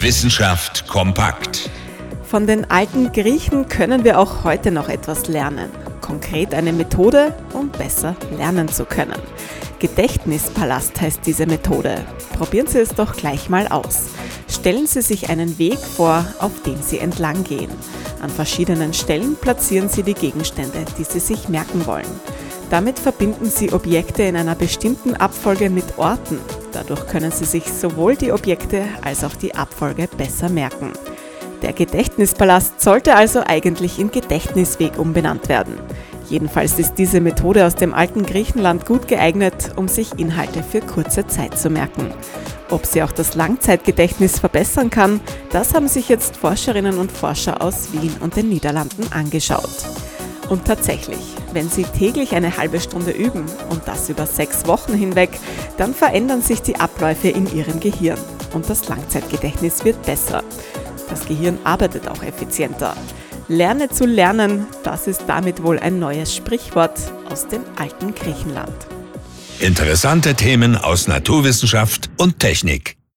Wissenschaft kompakt. Von den alten Griechen können wir auch heute noch etwas lernen. Konkret eine Methode, um besser lernen zu können. Gedächtnispalast heißt diese Methode. Probieren Sie es doch gleich mal aus. Stellen Sie sich einen Weg vor, auf dem Sie entlang gehen. An verschiedenen Stellen platzieren Sie die Gegenstände, die Sie sich merken wollen. Damit verbinden Sie Objekte in einer bestimmten Abfolge mit Orten. Dadurch können Sie sich sowohl die Objekte als auch die Abfolge besser merken. Der Gedächtnispalast sollte also eigentlich in Gedächtnisweg umbenannt werden. Jedenfalls ist diese Methode aus dem alten Griechenland gut geeignet, um sich Inhalte für kurze Zeit zu merken. Ob sie auch das Langzeitgedächtnis verbessern kann, das haben sich jetzt Forscherinnen und Forscher aus Wien und den Niederlanden angeschaut. Und tatsächlich, wenn Sie täglich eine halbe Stunde üben und das über sechs Wochen hinweg, dann verändern sich die Abläufe in Ihrem Gehirn und das Langzeitgedächtnis wird besser. Das Gehirn arbeitet auch effizienter. Lerne zu lernen, das ist damit wohl ein neues Sprichwort aus dem alten Griechenland. Interessante Themen aus Naturwissenschaft und Technik.